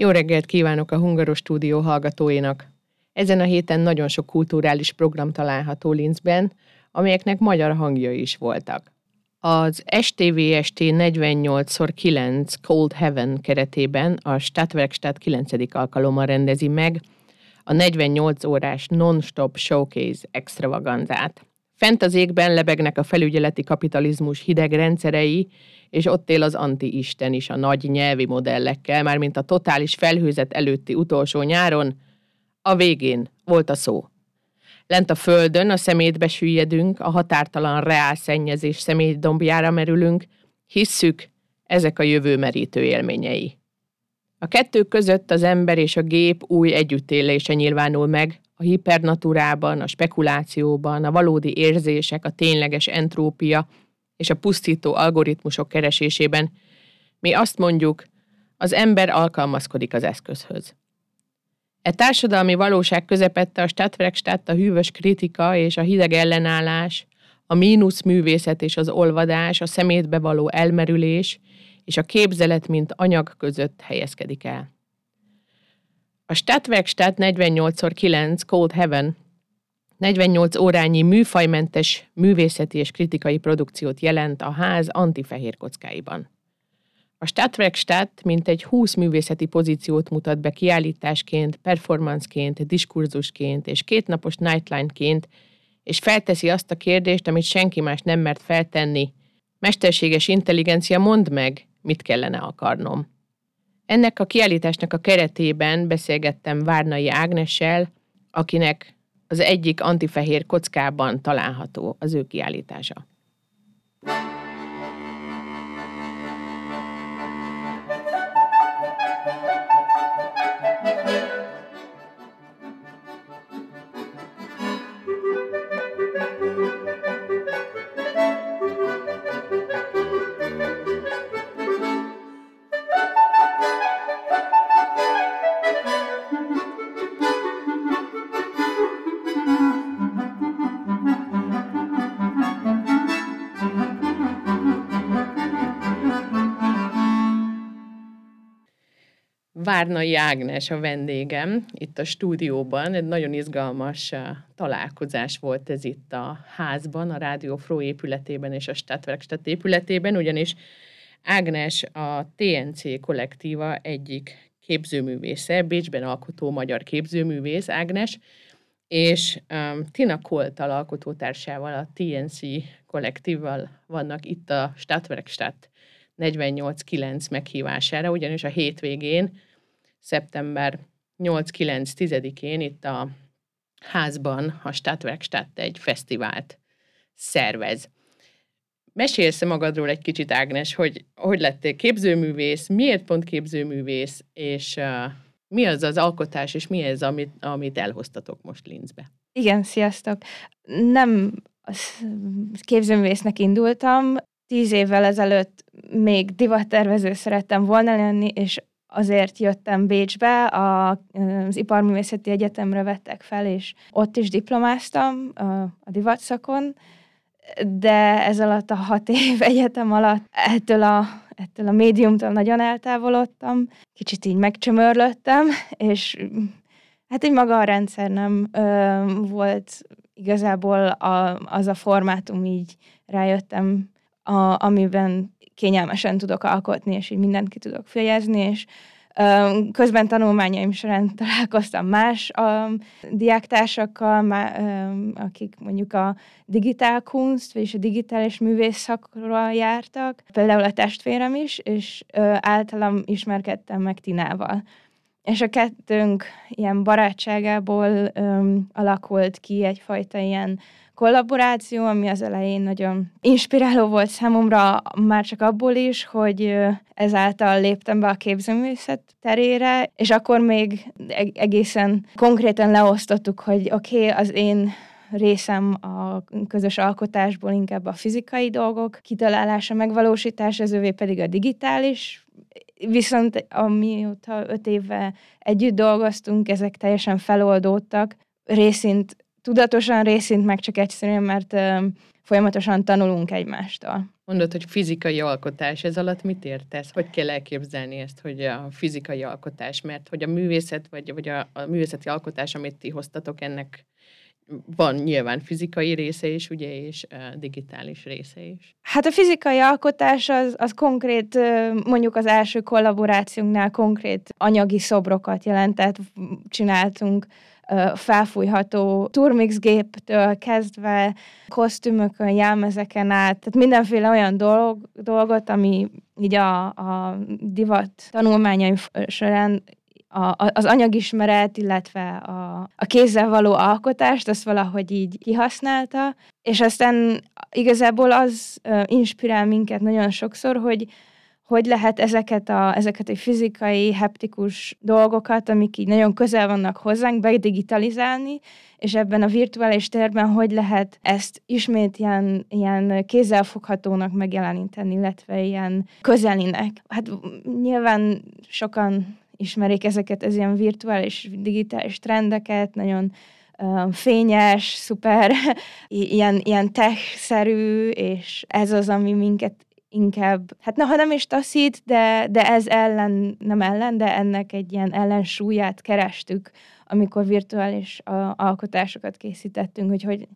Jó reggelt kívánok a Hungaros Stúdió hallgatóinak! Ezen a héten nagyon sok kulturális program található Linzben, amelyeknek magyar hangja is voltak. Az STVST 48x9 Cold Heaven keretében a Stadtwerkstatt 9. alkalommal rendezi meg a 48 órás non-stop showcase extravaganzát. Fent az égben lebegnek a felügyeleti kapitalizmus hideg rendszerei, és ott él az anti-isten is a nagy nyelvi modellekkel, mármint a totális felhőzet előtti utolsó nyáron, a végén volt a szó. Lent a földön a szemétbe süllyedünk, a határtalan reál szennyezés szemétdombjára merülünk, hisszük, ezek a jövő merítő élményei. A kettő között az ember és a gép új együttélése nyilvánul meg, a hipernaturában, a spekulációban, a valódi érzések, a tényleges entrópia és a pusztító algoritmusok keresésében. Mi azt mondjuk, az ember alkalmazkodik az eszközhöz. E társadalmi valóság közepette a Stadtwerkstatt a hűvös kritika és a hideg ellenállás, a mínusz művészet és az olvadás, a szemétbe való elmerülés és a képzelet, mint anyag között helyezkedik el. A Stadtwerkstatt 48x9 Cold Heaven 48 órányi műfajmentes művészeti és kritikai produkciót jelent a ház antifehér kockáiban. A Stadtwerkstatt egy 20 művészeti pozíciót mutat be kiállításként, performanceként, diskurzusként és kétnapos nightline-ként, és felteszi azt a kérdést, amit senki más nem mert feltenni. Mesterséges intelligencia, mondd meg, mit kellene akarnom. Ennek a kiállításnak a keretében beszélgettem Várnai Ágnessel, akinek az egyik antifehér kockában található az ő kiállítása. Várnai Ágnes a vendégem itt a stúdióban. Egy nagyon izgalmas uh, találkozás volt ez itt a házban, a Rádió Fró épületében és a Stadtwerkstatt épületében, ugyanis Ágnes a TNC kollektíva egyik képzőművésze, Bécsben alkotó magyar képzőművész Ágnes, és um, Tina Koltal alkotótársával, a TNC kollektívval vannak itt a Stadtwerkstatt 48-9 meghívására, ugyanis a hétvégén szeptember 8-9-10-én itt a házban a Stadtwerkstatt egy fesztivált szervez. Mesélsz magadról egy kicsit, Ágnes, hogy hogy lettél képzőművész, miért pont képzőművész, és uh, mi az az alkotás, és mi ez, amit, amit elhoztatok most Linzbe? Igen, sziasztok! Nem képzőművésznek indultam, tíz évvel ezelőtt még divattervező szerettem volna lenni, és azért jöttem Bécsbe, a, az Iparművészeti Egyetemre vettek fel, és ott is diplomáztam a divatszakon, de ez alatt a hat év egyetem alatt ettől a, ettől a médiumtól nagyon eltávolodtam, kicsit így megcsömörlöttem, és hát így maga a rendszer nem ö, volt igazából a, az a formátum, így rájöttem, a, amiben kényelmesen tudok alkotni, és így mindent ki tudok fejezni, és Közben tanulmányaim során találkoztam más a diáktársakkal, akik mondjuk a digitál kunst, vagyis a digitális művészakra jártak, például a testvérem is, és általam ismerkedtem meg Tinával. És a kettőnk ilyen barátságából alakult ki egyfajta ilyen kollaboráció, ami az elején nagyon inspiráló volt számomra, már csak abból is, hogy ezáltal léptem be a képzőművészet terére, és akkor még egészen konkrétan leosztottuk, hogy oké, okay, az én részem a közös alkotásból inkább a fizikai dolgok kitalálása, megvalósítása, az övé pedig a digitális, viszont amióta öt éve együtt dolgoztunk, ezek teljesen feloldódtak, részint tudatosan, részint meg csak egyszerűen, mert folyamatosan tanulunk egymástól. Mondod, hogy fizikai alkotás, ez alatt mit értesz? Hogy kell elképzelni ezt, hogy a fizikai alkotás, mert hogy a művészet, vagy, vagy a, a művészeti alkotás, amit ti hoztatok, ennek van nyilván fizikai része is, ugye, és digitális része is. Hát a fizikai alkotás az, az konkrét, mondjuk az első kollaborációnknál konkrét anyagi szobrokat jelentett, csináltunk felfújható turmix géptől kezdve kosztümökön, jelmezeken át, tehát mindenféle olyan dolog, dolgot, ami így a, a divat tanulmányaim során a, az anyagismeret, illetve a, a kézzel való alkotást, azt valahogy így kihasználta, és aztán igazából az inspirál minket nagyon sokszor, hogy hogy lehet ezeket a, ezeket a fizikai, heptikus dolgokat, amik így nagyon közel vannak hozzánk, bedigitalizálni, és ebben a virtuális térben hogy lehet ezt ismét ilyen, ilyen kézzelfoghatónak megjeleníteni, illetve ilyen közelinek. Hát nyilván sokan ismerik ezeket, ez ilyen virtuális, digitális trendeket, nagyon fényes, szuper, ilyen, ilyen tech-szerű, és ez az, ami minket inkább, hát na, ha nem is taszít, de, de ez ellen, nem ellen, de ennek egy ilyen ellensúlyát kerestük, amikor virtuális a, alkotásokat készítettünk, hogy, hogy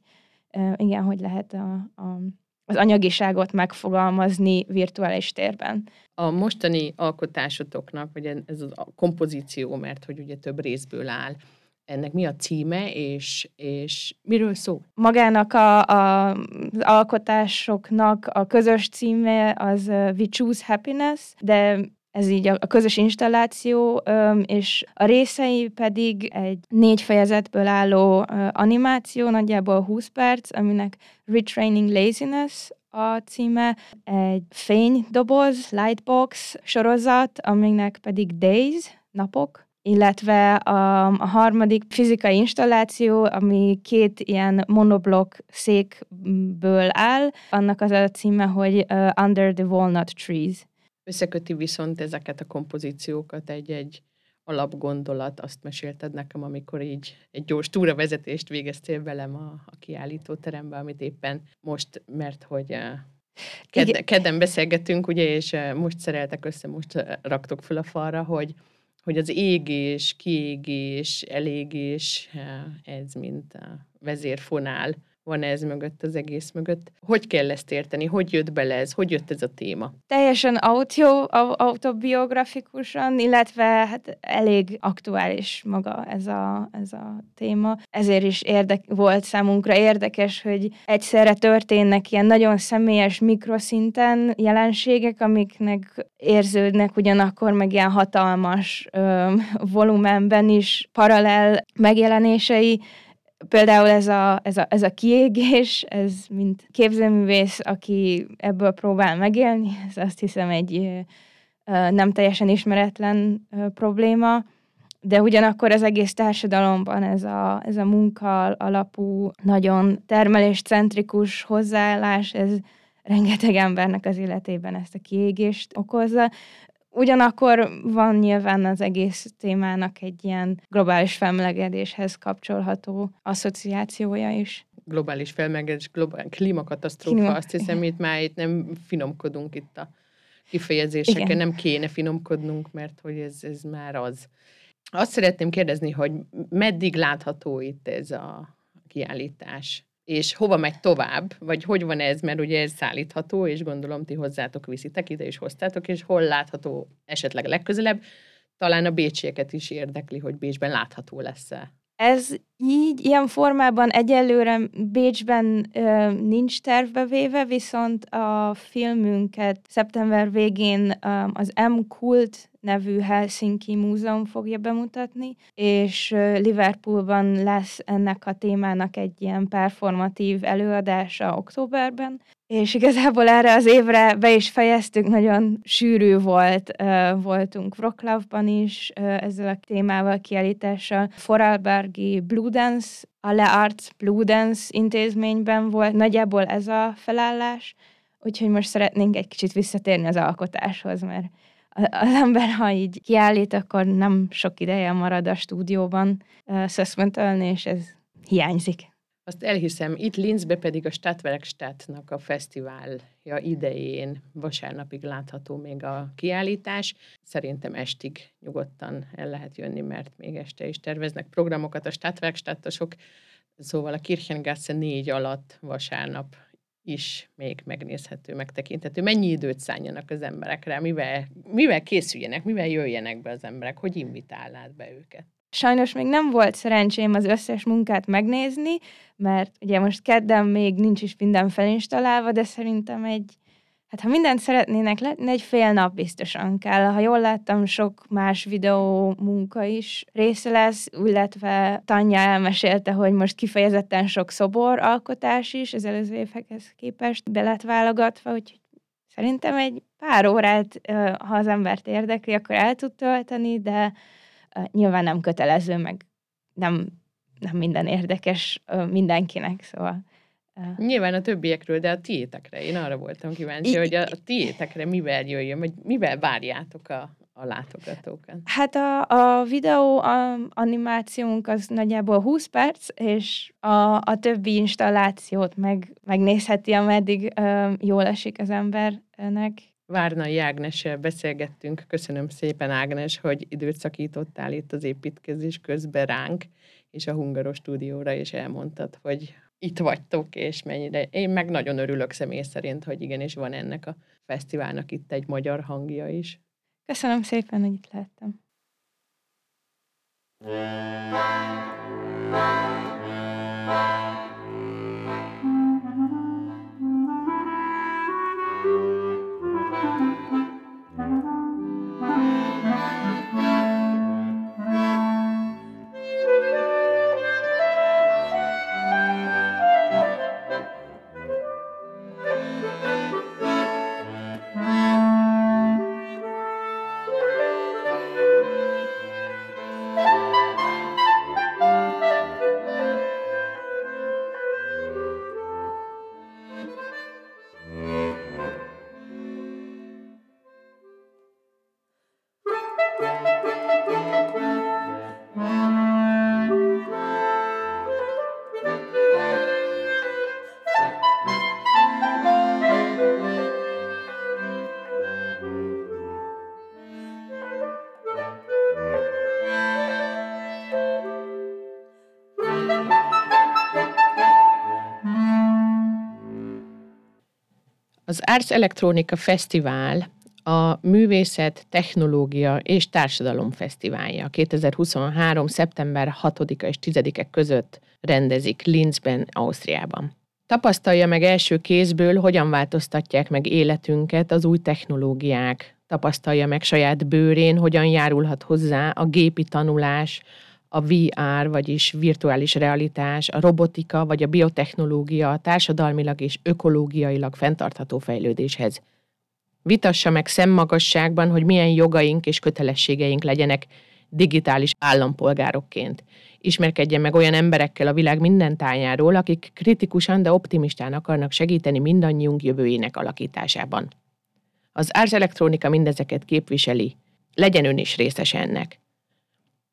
igen, hogy lehet a, a, az anyagiságot megfogalmazni virtuális térben. A mostani alkotásotoknak, vagy ez a kompozíció, mert hogy ugye több részből áll, ennek mi a címe, és, és miről szól? Magának a, a, az alkotásoknak a közös címe az We Choose Happiness, de ez így a, a közös installáció, és a részei pedig egy négy fejezetből álló animáció, nagyjából 20 perc, aminek Retraining Laziness a címe, egy fénydoboz, lightbox sorozat, aminek pedig Days, napok, illetve a, a harmadik fizikai installáció, ami két ilyen monoblok székből áll, annak az a címe, hogy uh, Under the Walnut Trees. Összeköti viszont ezeket a kompozíciókat egy-egy alapgondolat, azt mesélted nekem, amikor így egy gyors túravezetést végeztél velem a, a kiállítóterembe, amit éppen most, mert hogy ked, kedden beszélgetünk, ugye, és most szereltek össze, most raktok föl a falra, hogy hogy az égés, kiégés, elégés, ez mint a vezérfonál van ez mögött, az egész mögött. Hogy kell ezt érteni? Hogy jött bele ez? Hogy jött ez a téma? Teljesen autio, autobiografikusan, illetve hát elég aktuális maga ez a, ez a téma. Ezért is érdek, volt számunkra érdekes, hogy egyszerre történnek ilyen nagyon személyes mikroszinten jelenségek, amiknek érződnek ugyanakkor meg ilyen hatalmas ö, volumenben is paralel megjelenései, például ez a, ez, a, ez a kiégés, ez mint képzőművész, aki ebből próbál megélni, ez azt hiszem egy nem teljesen ismeretlen probléma, de ugyanakkor az egész társadalomban ez a, ez a munka alapú, nagyon termeléscentrikus hozzáállás, ez rengeteg embernek az életében ezt a kiégést okozza. Ugyanakkor van nyilván az egész témának egy ilyen globális felmelegedéshez kapcsolható asszociációja is. Globális felmelegedés, globális klímakatasztrófa, Klíma. azt hiszem, itt már itt nem finomkodunk itt a kifejezéseken, Igen. nem kéne finomkodnunk, mert hogy ez, ez már az. Azt szeretném kérdezni, hogy meddig látható itt ez a kiállítás? És hova megy tovább, vagy hogy van ez, mert ugye ez szállítható, és gondolom ti hozzátok viszitek, ide is hoztátok, és hol látható esetleg legközelebb, talán a bécsieket is érdekli, hogy Bécsben látható lesz-e. Ez így, ilyen formában egyelőre Bécsben ö, nincs tervbe véve, viszont a filmünket szeptember végén ö, az M-Kult nevű Helsinki Múzeum fogja bemutatni, és Liverpoolban lesz ennek a témának egy ilyen performatív előadása októberben, és igazából erre az évre be is fejeztük, nagyon sűrű volt, voltunk Wroclawban is ezzel a témával kiállítással. Foralbergi Blue Dance, a Le Arts Blue Dance intézményben volt nagyjából ez a felállás, úgyhogy most szeretnénk egy kicsit visszatérni az alkotáshoz, mert az ember, ha így kiállít, akkor nem sok ideje marad a stúdióban szöszmöntölni, és ez hiányzik. Azt elhiszem, itt Linzbe pedig a Stadtwerkstattnak a fesztiválja idején vasárnapig látható még a kiállítás. Szerintem estig nyugodtan el lehet jönni, mert még este is terveznek programokat a Stadtwerkstattosok, szóval a Kirchengasse négy alatt vasárnap is még megnézhető, megtekinthető. Mennyi időt szálljanak az emberekre, mivel, mivel készüljenek, mivel jöjjenek be az emberek, hogy invitálnád be őket? Sajnos még nem volt szerencsém az összes munkát megnézni, mert ugye most kedden még nincs is minden felinstalálva, de szerintem egy, hát ha mindent szeretnének letni, egy fél nap biztosan kell. Ha jól láttam, sok más videó munka is része lesz, illetve Tanya elmesélte, hogy most kifejezetten sok szobor alkotás is az előző évekhez képest be lett válogatva, úgyhogy szerintem egy pár órát, ha az embert érdekli, akkor el tud tölteni, de nyilván nem kötelező, meg nem, nem minden érdekes mindenkinek, szóval Nyilván a többiekről, de a tiétekre. Én arra voltam kíváncsi, I- hogy a, a tiétekre mivel jöjjön, vagy mivel várjátok a, a látogatókat? Hát a, a videó a animációnk az nagyjából 20 perc, és a, a többi installációt meg, megnézheti, ameddig ö, jól esik az embernek. Várnai Ágnessel beszélgettünk. Köszönöm szépen, Ágnes, hogy időt szakítottál itt az építkezés közben ránk, és a Hungaros stúdióra, és elmondtad, hogy itt vagytok, és mennyire. Én meg nagyon örülök személy szerint, hogy igenis van ennek a fesztiválnak itt egy magyar hangja is. Köszönöm szépen, hogy itt lehettem. Az Ars Electronica Fesztivál a Művészet, Technológia és Társadalom Fesztiválja 2023. szeptember 6-a és 10-e között rendezik Linzben, Ausztriában. Tapasztalja meg első kézből, hogyan változtatják meg életünket az új technológiák. Tapasztalja meg saját bőrén, hogyan járulhat hozzá a gépi tanulás, a VR, vagyis virtuális realitás, a robotika vagy a biotechnológia a társadalmilag és ökológiailag fenntartható fejlődéshez. Vitassa meg szemmagasságban, hogy milyen jogaink és kötelességeink legyenek digitális állampolgárokként. Ismerkedjen meg olyan emberekkel a világ minden tájáról, akik kritikusan, de optimistán akarnak segíteni mindannyiunk jövőjének alakításában. Az Ars Electronica mindezeket képviseli. Legyen ön is részes ennek.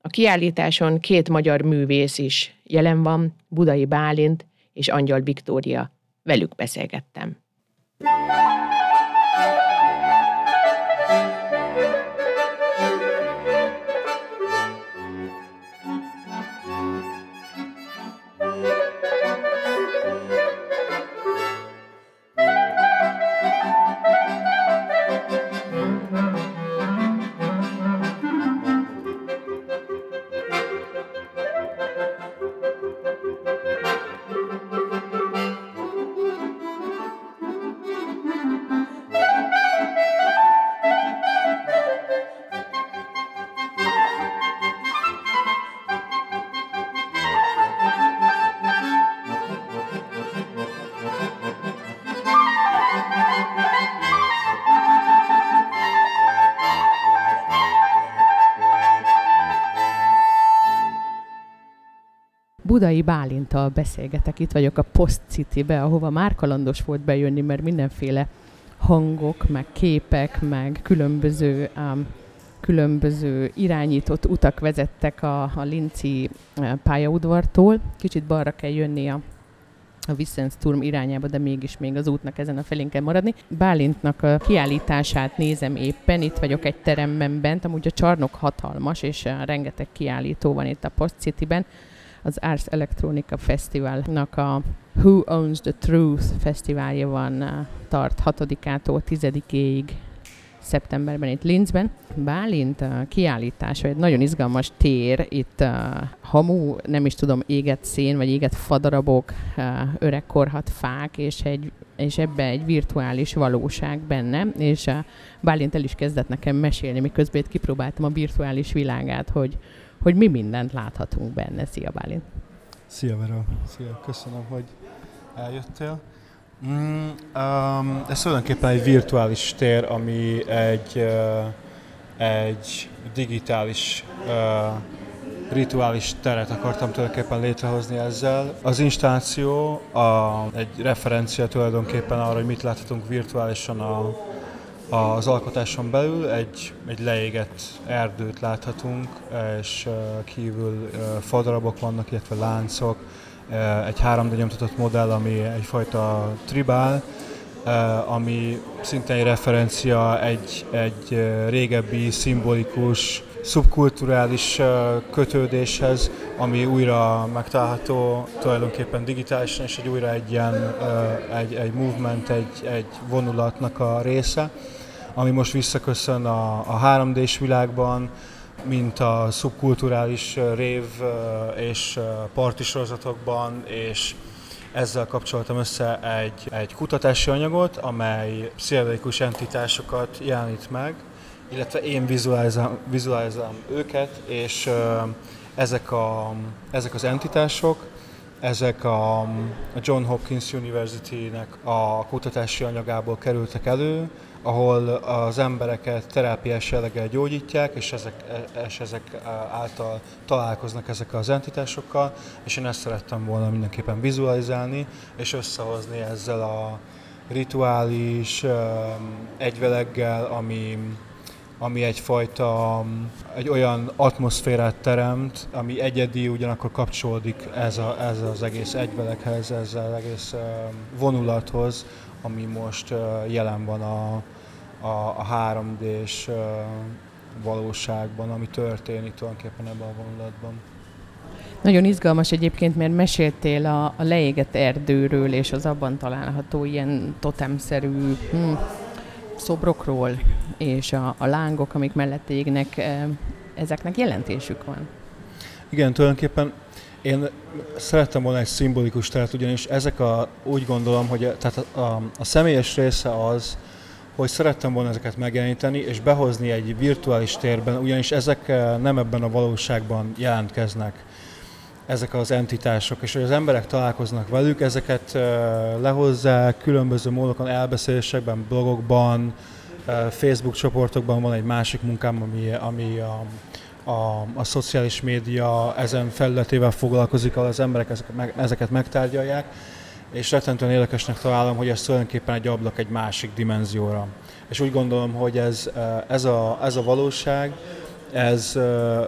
A kiállításon két magyar művész is jelen van, Budai Bálint és Angyal Viktória. Velük beszélgettem. Budai Bálintal beszélgetek. Itt vagyok a Post City-be, ahova már kalandos volt bejönni, mert mindenféle hangok, meg képek, meg különböző um, különböző irányított utak vezettek a, a Linci pályaudvartól. Kicsit balra kell jönni a a Wissensturm irányába, de mégis még az útnak ezen a felén kell maradni. Bálintnak a kiállítását nézem éppen, itt vagyok egy teremben bent, amúgy a csarnok hatalmas, és rengeteg kiállító van itt a Post City-ben. Az Ars Electronica Festivalnak a Who Owns the Truth fesztiválja van, tart 6-ától 10-ig szeptemberben itt Linzben. Bálint a kiállítása egy nagyon izgalmas tér, itt a hamu, nem is tudom, éget szén, vagy éget fadarabok, öreg korhat fák, és, egy, és ebbe egy virtuális valóság benne, és Bálint el is kezdett nekem mesélni, miközben itt kipróbáltam a virtuális világát, hogy, hogy mi mindent láthatunk benne. Szia Bálint! Szia Vera! Szia! Köszönöm, hogy eljöttél. Mm, um, ez tulajdonképpen egy virtuális tér, ami egy, uh, egy digitális uh, rituális teret akartam tulajdonképpen létrehozni ezzel. Az installáció a, egy referencia tulajdonképpen arra, hogy mit láthatunk virtuálisan a, az alkotáson belül. Egy, egy leégett erdőt láthatunk, és kívül fadarabok vannak, illetve láncok, egy 3D nyomtatott modell, ami egyfajta tribál, ami szintén egy referencia egy, egy régebbi szimbolikus, szubkulturális kötődéshez, ami újra megtalálható tulajdonképpen digitálisan, és egy újra egy ilyen egy, egy movement, egy, egy vonulatnak a része, ami most visszaköszön a, a 3D-s világban, mint a szubkulturális rév és parti és ezzel kapcsoltam össze egy, egy kutatási anyagot, amely pszichedelikus entitásokat jelenít meg, illetve én vizualizálom, vizualizálom őket, és ezek, a, ezek az entitások, ezek a John Hopkins University-nek a kutatási anyagából kerültek elő, ahol az embereket terápiás jelleggel gyógyítják, és ezek, és ezek által találkoznak ezek az entitásokkal, és én ezt szerettem volna mindenképpen vizualizálni, és összehozni ezzel a rituális egyveleggel, ami, ami egyfajta, egy olyan atmoszférát teremt, ami egyedi, ugyanakkor kapcsolódik ez, a, ez az egész egyveleghez, ezzel az egész vonulathoz, ami most jelen van a, a, a 3D-s valóságban, ami történik tulajdonképpen ebben a vonulatban. Nagyon izgalmas egyébként, mert meséltél a, a leégett erdőről és az abban található ilyen totemszerű hm, szobrokról, és a, a lángok, amik mellett égnek, ezeknek jelentésük van. Igen, tulajdonképpen én szerettem volna egy szimbolikus teret, ugyanis ezek a, úgy gondolom, hogy tehát a, a, a személyes része az, hogy szerettem volna ezeket megjeleníteni és behozni egy virtuális térben, ugyanis ezek nem ebben a valóságban jelentkeznek. Ezek az entitások, és hogy az emberek találkoznak velük, ezeket lehozzák különböző módokon, elbeszélésekben, blogokban, Facebook csoportokban van egy másik munkám, ami, ami a, a, a szociális média ezen felületével foglalkozik, ahol az emberek ezeket, meg, ezeket megtárgyalják, és rettentően érdekesnek találom, hogy ez tulajdonképpen egy ablak egy másik dimenzióra. És úgy gondolom, hogy ez, ez, a, ez a valóság, ez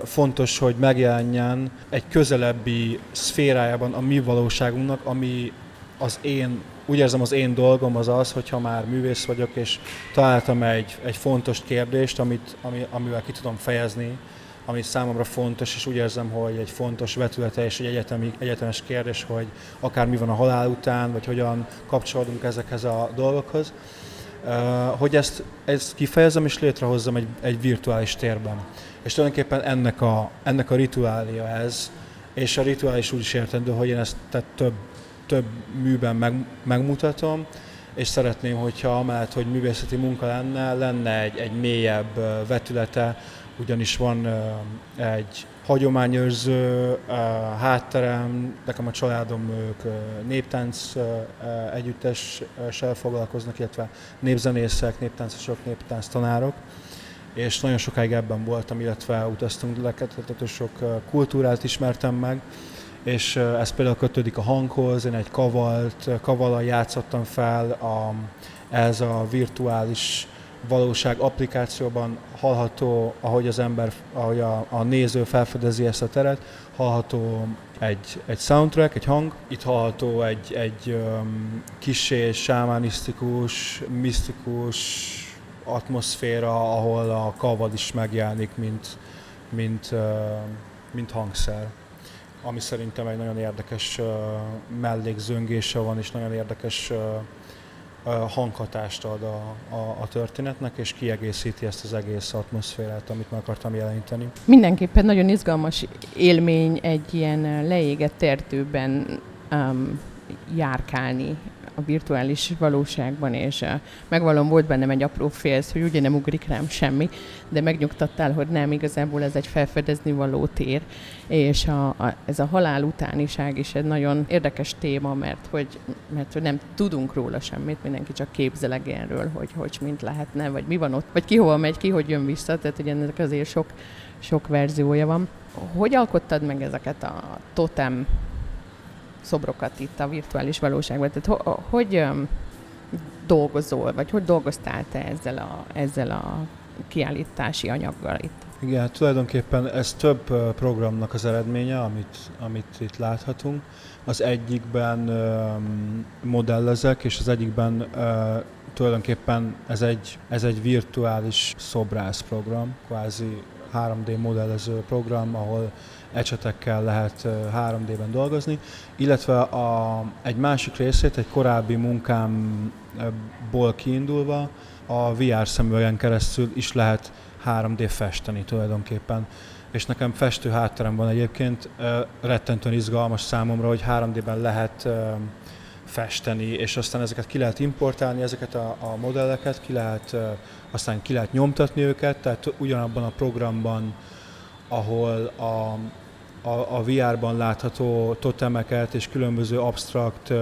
fontos, hogy megjelenjen egy közelebbi szférájában a mi valóságunknak, ami az én, úgy érzem az én dolgom az az, hogyha már művész vagyok, és találtam egy, egy fontos kérdést, amit, ami, amivel ki tudom fejezni, ami számomra fontos, és úgy érzem, hogy egy fontos vetülete és egy egyetemi, egyetemes kérdés, hogy akár mi van a halál után, vagy hogyan kapcsolódunk ezekhez a dolgokhoz, hogy ezt, ezt kifejezem és létrehozzam egy, egy virtuális térben. És tulajdonképpen ennek a, ennek a rituália ez, és a rituális úgy is értendő, hogy én ezt több, több műben meg, megmutatom, és szeretném, hogyha amellett, hogy művészeti munka lenne, lenne egy, egy mélyebb vetülete, ugyanis van egy hagyományőrző hátterem, nekem a családom ők néptánc együttessel foglalkoznak, illetve népzenészek, néptáncosok, néptánc tanárok, és nagyon sokáig ebben voltam, illetve utaztunk leketető sok kultúrát ismertem meg, és ez például kötődik a hanghoz, én egy kavalt, kavallal játszottam fel a, ez a virtuális valóság applikációban hallható, ahogy az ember, ahogy a, a néző felfedezi ezt a teret, hallható egy, egy soundtrack, egy hang, itt hallható egy, egy um, kisé sámánisztikus, misztikus atmoszféra, ahol a kavad is megjelenik, mint, mint, uh, mint hangszer ami szerintem egy nagyon érdekes mellékzöngése van, és nagyon érdekes hanghatást ad a, a, a történetnek, és kiegészíti ezt az egész atmoszférát, amit meg akartam jeleníteni. Mindenképpen nagyon izgalmas élmény egy ilyen leégett erdőben um, járkálni a virtuális valóságban, és uh, megvalom volt bennem egy apró félsz, hogy ugye nem ugrik rám semmi, de megnyugtattál, hogy nem, igazából ez egy felfedezni való tér, és a, a, ez a halál utániság is egy nagyon érdekes téma, mert hogy, mert hogy nem tudunk róla semmit, mindenki csak képzeleg erről, hogy hogy mint lehetne, vagy mi van ott, vagy ki hova megy, ki hogy jön vissza, tehát hogy ennek azért sok, sok verziója van. Hogy alkottad meg ezeket a totem szobrokat itt a virtuális valóságban. Tehát ho, hogy um, dolgozol, vagy hogy dolgoztál te ezzel a, ezzel a kiállítási anyaggal itt? Igen, hát tulajdonképpen ez több programnak az eredménye, amit, amit itt láthatunk. Az egyikben um, modellezek, és az egyikben uh, tulajdonképpen ez egy, ez egy virtuális szobrász program, kvázi 3D modellező program, ahol ecsetekkel lehet 3D-ben dolgozni, illetve a, egy másik részét, egy korábbi munkámból kiindulva a VR szemüvegen keresztül is lehet 3D festeni tulajdonképpen. És nekem festő hátterem van egyébként, rettentően izgalmas számomra, hogy 3D-ben lehet festeni, és aztán ezeket ki lehet importálni, ezeket a, a modelleket, ki lehet, aztán ki lehet nyomtatni őket, tehát ugyanabban a programban, ahol a, a, a VR-ban látható totemeket és különböző absztrakt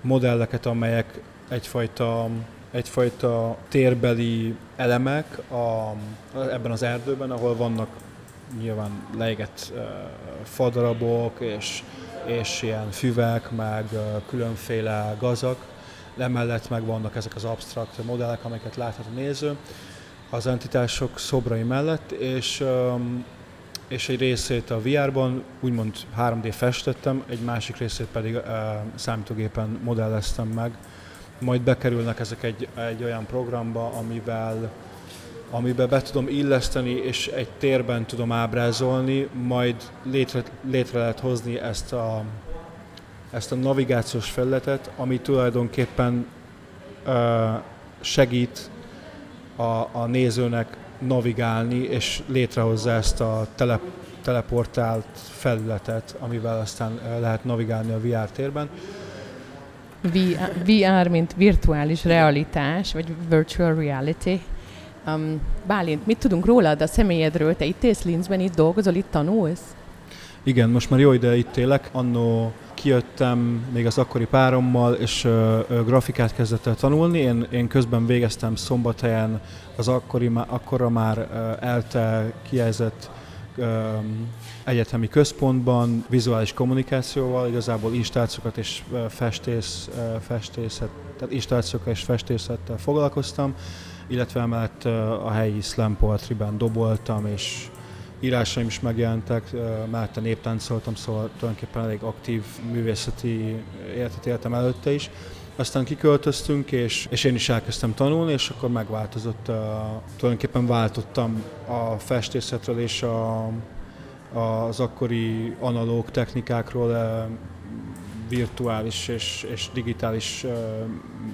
modelleket, amelyek egyfajta, egyfajta térbeli elemek a, ebben az erdőben, ahol vannak nyilván leégett uh, fadarabok és, és ilyen füvek, meg uh, különféle gazak. Emellett meg vannak ezek az absztrakt modellek, amelyeket láthat a néző az entitások szobrai mellett, és és egy részét a VR-ban úgymond 3D festettem, egy másik részét pedig számítógépen modelleztem meg. Majd bekerülnek ezek egy, egy olyan programba, amivel amiben be tudom illeszteni, és egy térben tudom ábrázolni, majd létre, létre lehet hozni ezt a, ezt a navigációs felületet, ami tulajdonképpen uh, segít a, a nézőnek navigálni, és létrehozza ezt a tele, teleportált felületet, amivel aztán lehet navigálni a VR térben. VR, mint virtuális realitás, vagy virtual reality. Um, Bálint, mit tudunk rólad a személyedről? Te itt élsz Linzben, itt dolgozol, itt tanulsz? Igen, most már jó ide itt élek. Annó kijöttem még az akkori párommal, és ö, ö, grafikát kezdett el tanulni. Én, én közben végeztem Szombathelyen az akkori, akkorra már ö, ELTE kijelzett ö, egyetemi központban, vizuális kommunikációval, igazából installációkat és festész, festészet, tehát installációkkal és festészettel foglalkoztam, illetve emellett a helyi slam poetry-ben doboltam, és írásaim is megjelentek, mellette néptáncoltam, szóval tulajdonképpen elég aktív művészeti életet éltem előtte is. Aztán kiköltöztünk, és, és én is elkezdtem tanulni, és akkor megváltozott, uh, tulajdonképpen váltottam a festészetről és a, az akkori analóg technikákról virtuális és, és digitális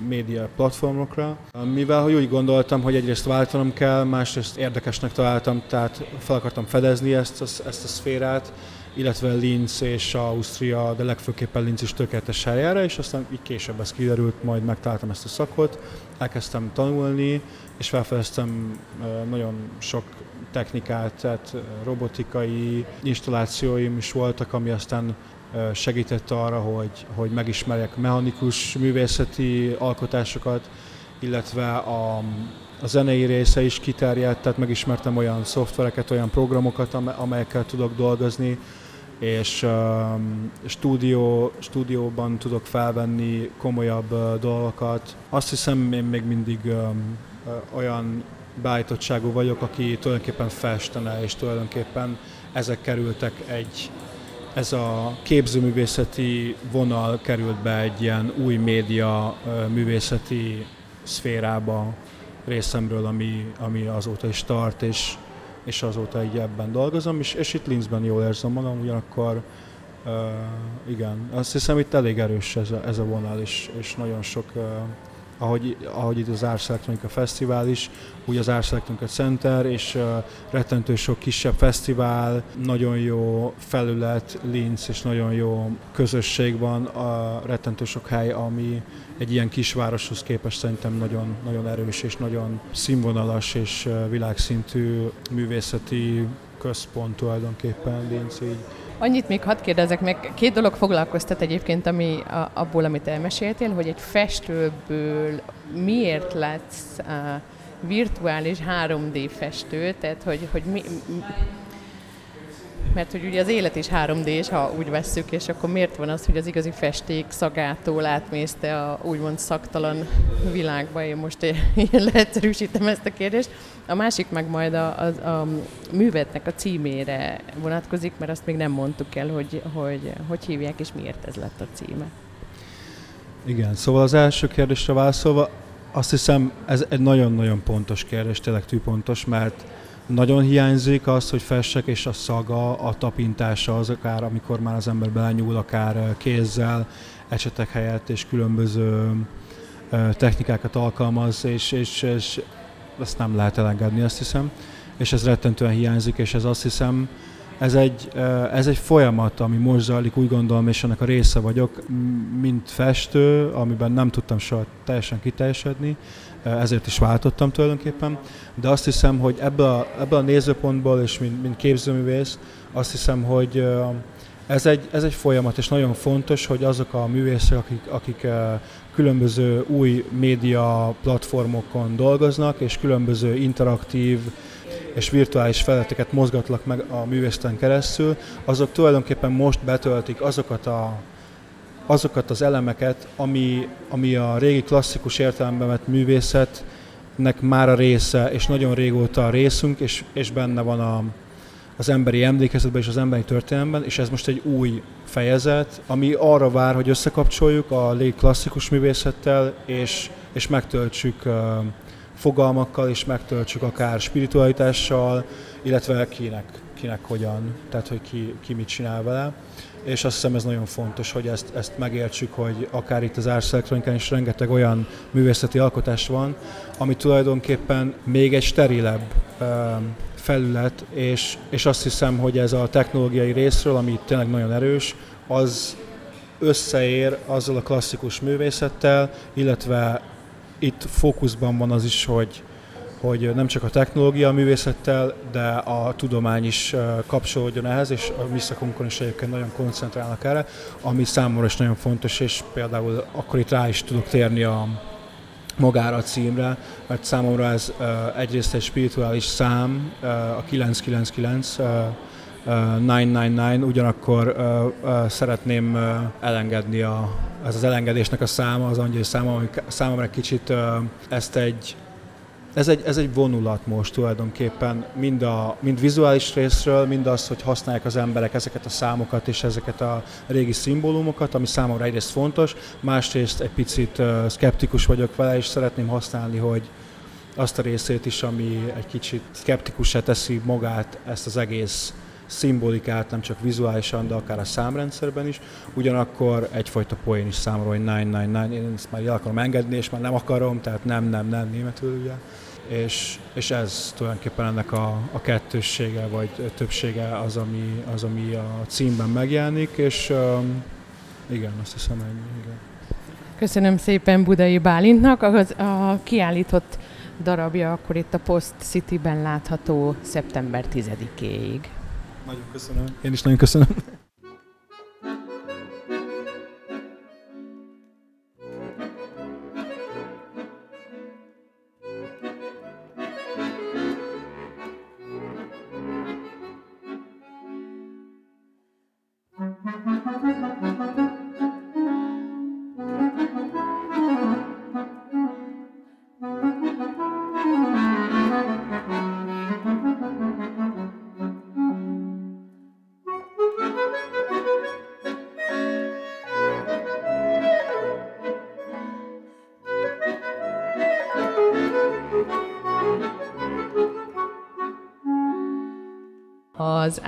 média platformokra. Mivel hogy úgy gondoltam, hogy egyrészt váltanom kell, másrészt érdekesnek találtam, tehát fel akartam fedezni ezt, ezt a szférát, illetve Linz és Ausztria, de legfőképpen Linz is tökéletes helyára, és aztán így később ez kiderült, majd megtaláltam ezt a szakot, elkezdtem tanulni, és felfedeztem nagyon sok technikát, tehát robotikai installációim is voltak, ami aztán segített arra, hogy, hogy megismerjek mechanikus művészeti alkotásokat, illetve a, a zenei része is kiterjedt, tehát megismertem olyan szoftvereket, olyan programokat, amelyekkel tudok dolgozni, és um, stúdió, stúdióban tudok felvenni komolyabb uh, dolgokat. Azt hiszem, én még mindig um, olyan beállítottságú vagyok, aki tulajdonképpen festene, és tulajdonképpen ezek kerültek egy, ez a képzőművészeti vonal került be egy ilyen új média művészeti szférába részemről, ami, ami azóta is tart, és, és azóta így ebben dolgozom, és, és itt Linzben jól érzem magam, ugyanakkor uh, igen, azt hiszem itt elég erős ez a, ez a vonal, és, és nagyon sok uh, ahogy, ahogy itt az Ars Electronica Fesztivál is, úgy az Ars Electronica Center, és uh, rettentő sok kisebb fesztivál, nagyon jó felület, Linz, és nagyon jó közösség van, a rettentő sok hely, ami egy ilyen kisvároshoz képest szerintem nagyon, nagyon erős és nagyon színvonalas és világszintű művészeti központ tulajdonképpen Linz így Annyit még hadd kérdezek meg, két dolog foglalkoztat egyébként, ami a, abból, amit elmeséltél, hogy egy festőből miért lesz uh, virtuális 3D festő, tehát hogy, hogy mi, mert hogy ugye az élet is 3D-s, ha úgy vesszük, és akkor miért van az, hogy az igazi festék szagától átmészte a úgymond szaktalan világba? Én most ilyen leegyszerűsítem ezt a kérdést. A másik meg majd a, a, a művetnek a címére vonatkozik, mert azt még nem mondtuk el, hogy hogy, hogy hívják és miért ez lett a címe. Igen, szóval az első kérdésre válaszolva, azt hiszem ez egy nagyon-nagyon pontos kérdés, tényleg tűpontos, mert nagyon hiányzik az, hogy fessek, és a szaga, a tapintása az akár, amikor már az ember belenyúl, akár kézzel, ecsetek helyett, és különböző technikákat alkalmaz, és, és, és ezt nem lehet elengedni, azt hiszem. És ez rettentően hiányzik, és ez azt hiszem, ez egy, ez egy folyamat, ami most zajlik, úgy gondolom, és ennek a része vagyok, mint festő, amiben nem tudtam soha teljesen kiteljesedni, ezért is váltottam tulajdonképpen, de azt hiszem, hogy ebből a, ebből a nézőpontból, és mint, mint képzőművész, azt hiszem, hogy ez egy, ez egy folyamat, és nagyon fontos, hogy azok a művészek, akik, akik különböző új média platformokon dolgoznak, és különböző interaktív és virtuális feleteket mozgatlak meg a művészeten keresztül, azok tulajdonképpen most betöltik azokat a azokat az elemeket, ami, ami a régi klasszikus értelemben vett művészetnek már a része, és nagyon régóta a részünk, és, és benne van a, az emberi emlékezetben és az emberi történelemben, és ez most egy új fejezet, ami arra vár, hogy összekapcsoljuk a régi klasszikus művészettel, és, és megtöltsük uh, fogalmakkal, és megtöltsük akár spiritualitással, illetve kinek, kinek hogyan, tehát hogy ki, ki mit csinál vele. És azt hiszem ez nagyon fontos, hogy ezt, ezt megértsük, hogy akár itt az Ars Electronicán is rengeteg olyan művészeti alkotás van, ami tulajdonképpen még egy sterilebb felület, és, és azt hiszem, hogy ez a technológiai részről, ami tényleg nagyon erős, az összeér azzal a klasszikus művészettel, illetve itt fókuszban van az is, hogy hogy nem csak a technológia a művészettel, de a tudomány is kapcsolódjon ehhez, és a mi is egyébként nagyon koncentrálnak erre, ami számomra is nagyon fontos, és például akkor itt rá is tudok térni a magára a címre, mert számomra ez egyrészt egy spirituális szám, a 999, 999, ugyanakkor szeretném elengedni a, ez az elengedésnek a száma, az angyali száma, ami számomra kicsit ezt egy ez egy, ez egy vonulat most tulajdonképpen, mind, a, mind vizuális részről, mind az, hogy használják az emberek ezeket a számokat és ezeket a régi szimbólumokat, ami számomra egyrészt fontos, másrészt egy picit uh, szkeptikus vagyok vele, és szeretném használni, hogy azt a részét is, ami egy kicsit szkeptikusá teszi magát ezt az egész szimbolikát, nem csak vizuálisan, de akár a számrendszerben is. Ugyanakkor egyfajta poén is számomra, hogy 999, én ezt már el akarom engedni, és már nem akarom, tehát nem, nem, nem németül ugye. És, és ez tulajdonképpen ennek a, a kettőssége, vagy többsége az ami, az, ami a címben megjelenik, és um, igen, azt hiszem ennyi, igen. Köszönöm szépen Budai Bálintnak. Az, a kiállított darabja akkor itt a Post City-ben látható szeptember 10-éig. Nagyon köszönöm. Én is nagyon köszönöm.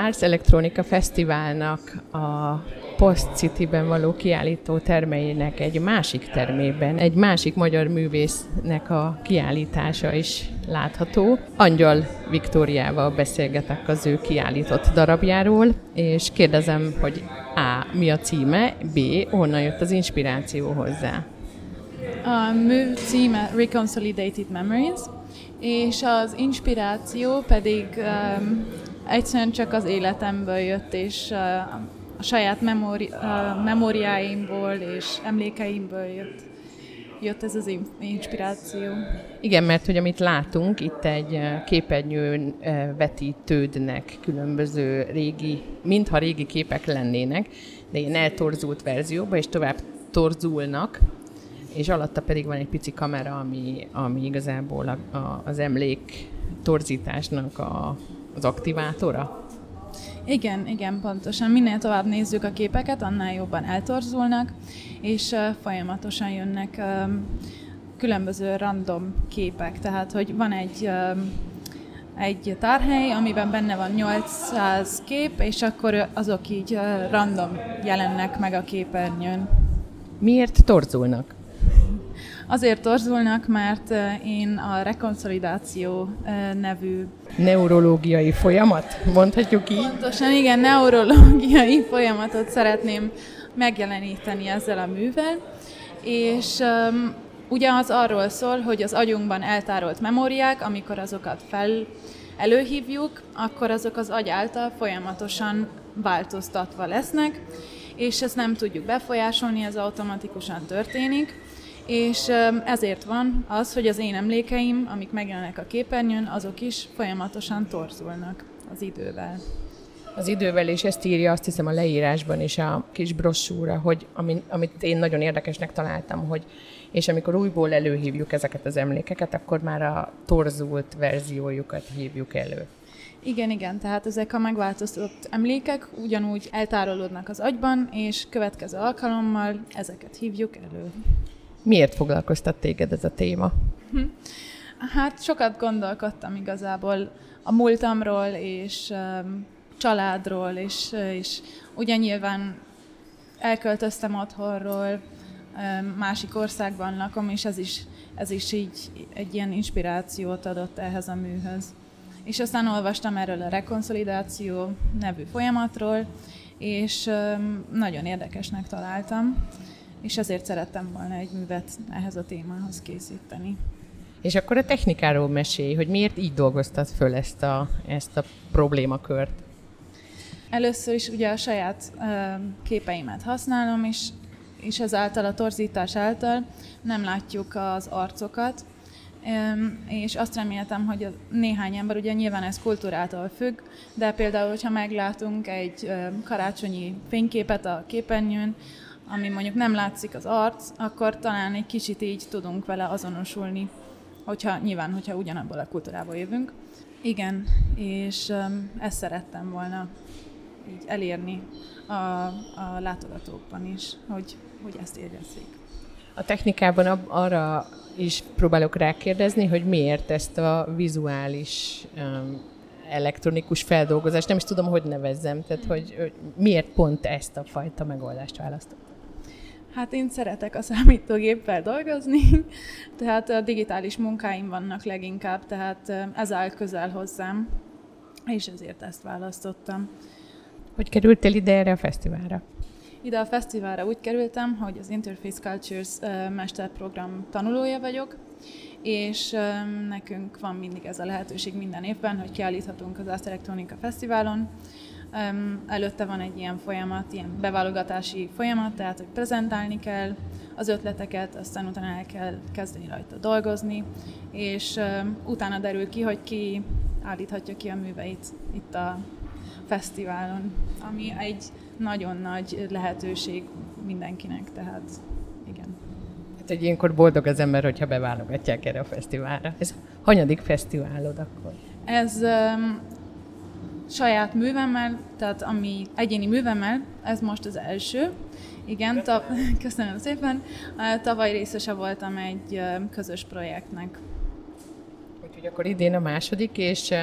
Ars Electronica Fesztiválnak a Post City-ben való kiállító termeinek egy másik termében, egy másik magyar művésznek a kiállítása is látható. Angyal Viktóriával beszélgetek az ő kiállított darabjáról, és kérdezem, hogy A. Mi a címe? B. Honnan jött az inspiráció hozzá? A mű címe Reconsolidated Memories, és az inspiráció pedig um, egyszerűen csak az életemből jött, és a saját memóri, uh, memóriáimból és emlékeimből jött, jött ez az inspiráció. Igen, mert hogy amit látunk, itt egy képernyőn vetítődnek különböző régi, mintha régi képek lennének, de ilyen eltorzult verzióba, és tovább torzulnak, és alatta pedig van egy pici kamera, ami, ami igazából a, a, az emlék torzításnak a, az aktivátora. Igen, igen, pontosan. Minél tovább nézzük a képeket, annál jobban eltorzulnak, és folyamatosan jönnek különböző random képek. Tehát, hogy van egy egy tárhely, amiben benne van 800 kép, és akkor azok így random jelennek meg a képernyőn. Miért torzulnak? Azért torzulnak, mert én a rekonszolidáció nevű neurológiai folyamat, mondhatjuk így? Pontosan, igen, neurológiai folyamatot szeretném megjeleníteni ezzel a művel, és um, ugye az arról szól, hogy az agyunkban eltárolt memóriák, amikor azokat fel előhívjuk, akkor azok az agy által folyamatosan változtatva lesznek, és ezt nem tudjuk befolyásolni, ez automatikusan történik és ezért van az, hogy az én emlékeim, amik megjelennek a képernyőn, azok is folyamatosan torzulnak az idővel. Az idővel, és ezt írja azt hiszem a leírásban is a kis brossúra, hogy amit, amit én nagyon érdekesnek találtam, hogy és amikor újból előhívjuk ezeket az emlékeket, akkor már a torzult verziójukat hívjuk elő. Igen, igen, tehát ezek a megváltoztatott emlékek ugyanúgy eltárolódnak az agyban, és következő alkalommal ezeket hívjuk elő. Miért foglalkoztat téged ez a téma? Hm. Hát sokat gondolkodtam igazából a múltamról, és um, családról, és, és ugye nyilván elköltöztem otthonról, um, másik országban lakom, és ez is, ez is így egy ilyen inspirációt adott ehhez a műhöz. És aztán olvastam erről a rekonszolidáció nevű folyamatról, és um, nagyon érdekesnek találtam és ezért szerettem volna egy művet ehhez a témához készíteni. És akkor a technikáról mesélj, hogy miért így dolgoztad föl ezt a, ezt a problémakört? Először is ugye a saját uh, képeimet használom, és, és ezáltal a torzítás által nem látjuk az arcokat, és azt reméltem, hogy a néhány ember, ugye nyilván ez kultúrától függ, de például, hogyha meglátunk egy karácsonyi fényképet a képernyőn, ami mondjuk nem látszik az arc, akkor talán egy kicsit így tudunk vele azonosulni, hogyha nyilván, hogyha ugyanabból a kultúrából jövünk. Igen, és um, ezt szerettem volna így elérni a, a látogatókban is, hogy, hogy ezt érezzék. A technikában arra is próbálok rákérdezni, hogy miért ezt a vizuális um, elektronikus feldolgozást, nem is tudom, hogy nevezzem, tehát hogy, hogy miért pont ezt a fajta megoldást választott. Hát én szeretek a számítógéppel dolgozni, tehát a digitális munkáim vannak leginkább, tehát ez áll közel hozzám, és ezért ezt választottam. Hogy kerültél ide erre a fesztiválra? Ide a fesztiválra úgy kerültem, hogy az Interface Cultures mesterprogram tanulója vagyok, és nekünk van mindig ez a lehetőség minden évben, hogy kiállíthatunk az Ast Electronica Fesztiválon, Előtte van egy ilyen folyamat, ilyen beválogatási folyamat, tehát hogy prezentálni kell az ötleteket, aztán utána el kell kezdeni rajta dolgozni, és utána derül ki, hogy ki állíthatja ki a műveit itt a fesztiválon, ami egy nagyon nagy lehetőség mindenkinek, tehát igen. Hát egy ilyenkor boldog az ember, hogyha beválogatják erre a fesztiválra. Ez hanyadik fesztiválod akkor? Ez saját művemmel, tehát ami egyéni művemmel, ez most az első. Igen, ta, köszönöm szépen. Tavaly részese voltam egy közös projektnek. Úgyhogy akkor idén a második, és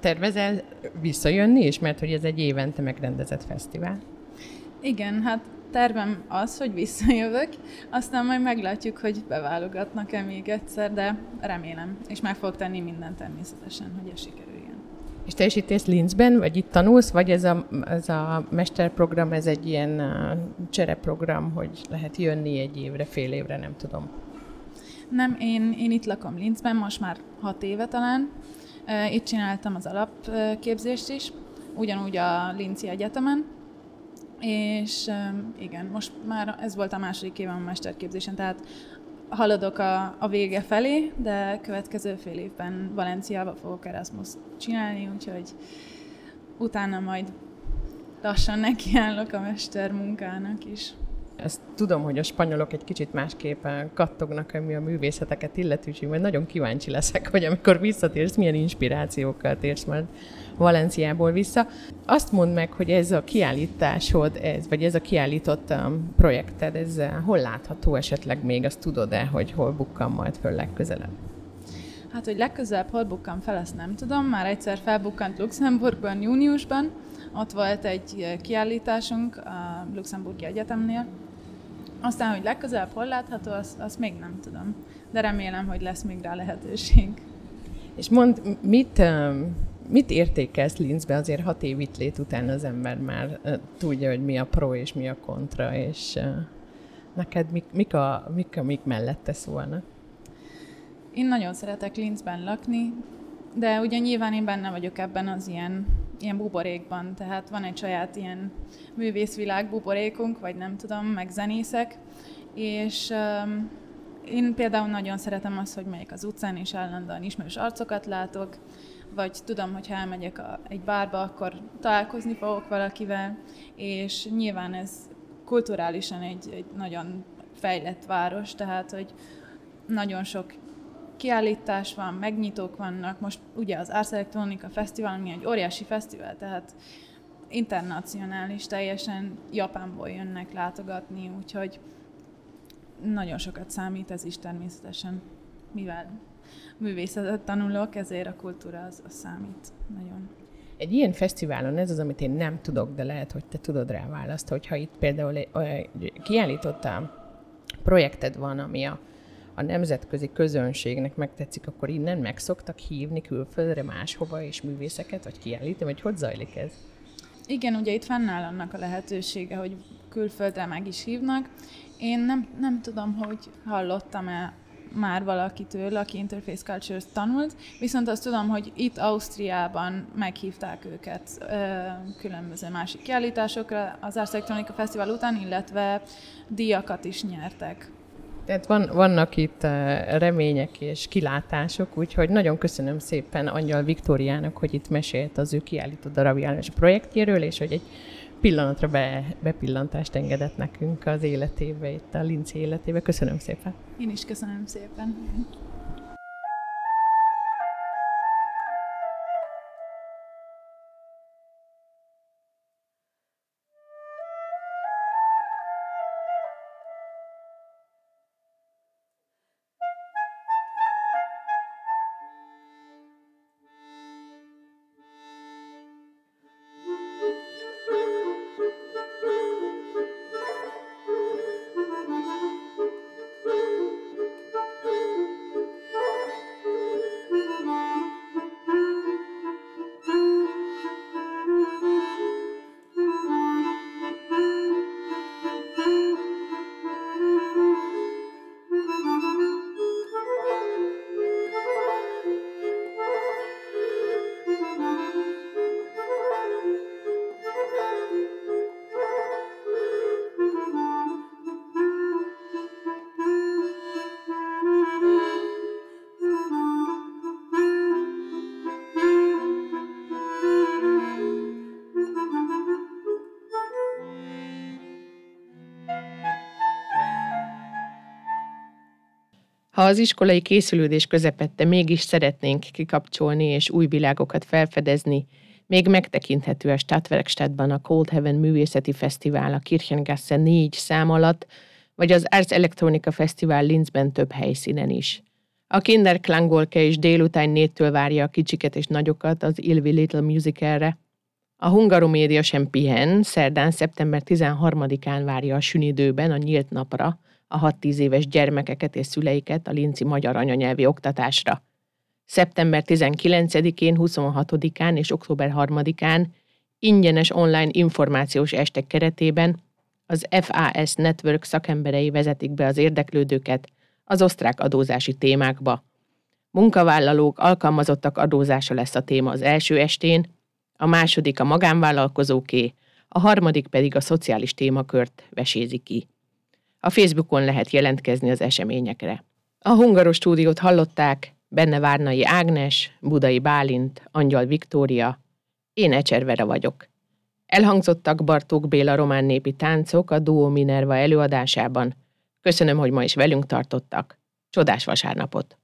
tervezel visszajönni is, mert hogy ez egy évente megrendezett fesztivál? Igen, hát tervem az, hogy visszajövök, aztán majd meglátjuk, hogy beválogatnak-e még egyszer, de remélem, és meg fogok tenni mindent természetesen, hogy ez sikerüljön. És te is itt Linzben, vagy itt tanulsz, vagy ez a, ez a mesterprogram, ez egy ilyen csereprogram, hogy lehet jönni egy évre, fél évre, nem tudom. Nem, én, én itt lakom Linzben, most már hat éve talán. Itt csináltam az alapképzést is, ugyanúgy a Linci Egyetemen, és igen, most már ez volt a második évem a mesterképzésen, tehát haladok a, a vége felé, de következő fél évben Valenciába fogok Erasmus csinálni, úgyhogy utána majd lassan nekiállok a mester munkának is. Ezt tudom, hogy a spanyolok egy kicsit másképpen kattognak, ami a művészeteket illeti, úgyhogy majd nagyon kíváncsi leszek, hogy amikor visszatérsz, milyen inspirációkkal térsz majd Valenciából vissza. Azt mondd meg, hogy ez a kiállításod, ez, vagy ez a kiállított um, projekted, ez uh, hol látható esetleg még, azt tudod-e, hogy hol bukkan majd föl legközelebb? Hát, hogy legközelebb hol bukkan fel, azt nem tudom. Már egyszer felbukkant Luxemburgban júniusban, ott volt egy uh, kiállításunk a Luxemburgi Egyetemnél, aztán, hogy legközelebb hol látható, azt, azt még nem tudom. De remélem, hogy lesz még rá lehetőség. És mond, mit, mit értékelsz Linzbe? Azért hat év itt lét után az ember már tudja, hogy mi a pro és mi a kontra, és neked mik, mik, a, mik, a, mik mellette szólnak? Én nagyon szeretek Linzben lakni, de ugye nyilván én benne vagyok ebben az ilyen, ilyen buborékban, tehát van egy saját ilyen művészvilág buborékunk, vagy nem tudom, meg zenészek, és um, én például nagyon szeretem azt, hogy megyek az utcán, és állandóan ismerős arcokat látok, vagy tudom, hogy ha elmegyek a, egy bárba, akkor találkozni fogok valakivel, és nyilván ez kulturálisan egy, egy nagyon fejlett város, tehát hogy nagyon sok kiállítás van, megnyitók vannak, most ugye az Ars Electronica Fesztivál, ami egy óriási fesztivál, tehát internacionális, teljesen Japánból jönnek látogatni, úgyhogy nagyon sokat számít ez is természetesen, mivel művészetet tanulok, ezért a kultúra az, az számít nagyon. Egy ilyen fesztiválon ez az, amit én nem tudok, de lehet, hogy te tudod rá választ, hogyha itt például kiállítottál projekted van, ami a, a nemzetközi közönségnek megtetszik, akkor innen meg szoktak hívni külföldre máshova és művészeket, vagy kiállítani, vagy hogy zajlik ez? Igen, ugye itt fennáll annak a lehetősége, hogy külföldre meg is hívnak. Én nem, nem tudom, hogy hallottam-e már valakitől, aki Interface Cultures tanult, viszont azt tudom, hogy itt Ausztriában meghívták őket ö, különböző másik kiállításokra az Ars Electronica Fesztivál után, illetve díjakat is nyertek. Tehát van, vannak itt remények és kilátások, úgyhogy nagyon köszönöm szépen Angyal Viktóriának, hogy itt mesélt az ő kiállító darabjános projektjéről, és hogy egy pillanatra be, bepillantást engedett nekünk az életébe, itt a Linci életébe. Köszönöm szépen. Én is köszönöm szépen. Ha az iskolai készülődés közepette mégis szeretnénk kikapcsolni és új világokat felfedezni, még megtekinthető a Stadtwerkstattban a Cold Heaven Művészeti Fesztivál a Kirchengasse 4 szám alatt, vagy az Arts Electronica Fesztivál Linzben több helyszínen is. A Kinderklangolke is délután négytől várja a kicsiket és nagyokat az Ilvi Little Musicalre. A Hungaromédia sem pihen, szerdán szeptember 13-án várja a sünidőben a nyílt napra a 6-10 éves gyermekeket és szüleiket a Linci magyar anyanyelvi oktatásra. Szeptember 19-én, 26-án és október 3-án ingyenes online információs estek keretében az FAS Network szakemberei vezetik be az érdeklődőket az osztrák adózási témákba. Munkavállalók, alkalmazottak adózása lesz a téma az első estén, a második a magánvállalkozóké, a harmadik pedig a szociális témakört vesézi ki. A Facebookon lehet jelentkezni az eseményekre. A Hungaros stúdiót hallották, benne Várnai Ágnes, Budai Bálint, Angyal Viktória, én Ecservere vagyok. Elhangzottak Bartók Béla román népi táncok a Duo Minerva előadásában. Köszönöm, hogy ma is velünk tartottak. Csodás vasárnapot!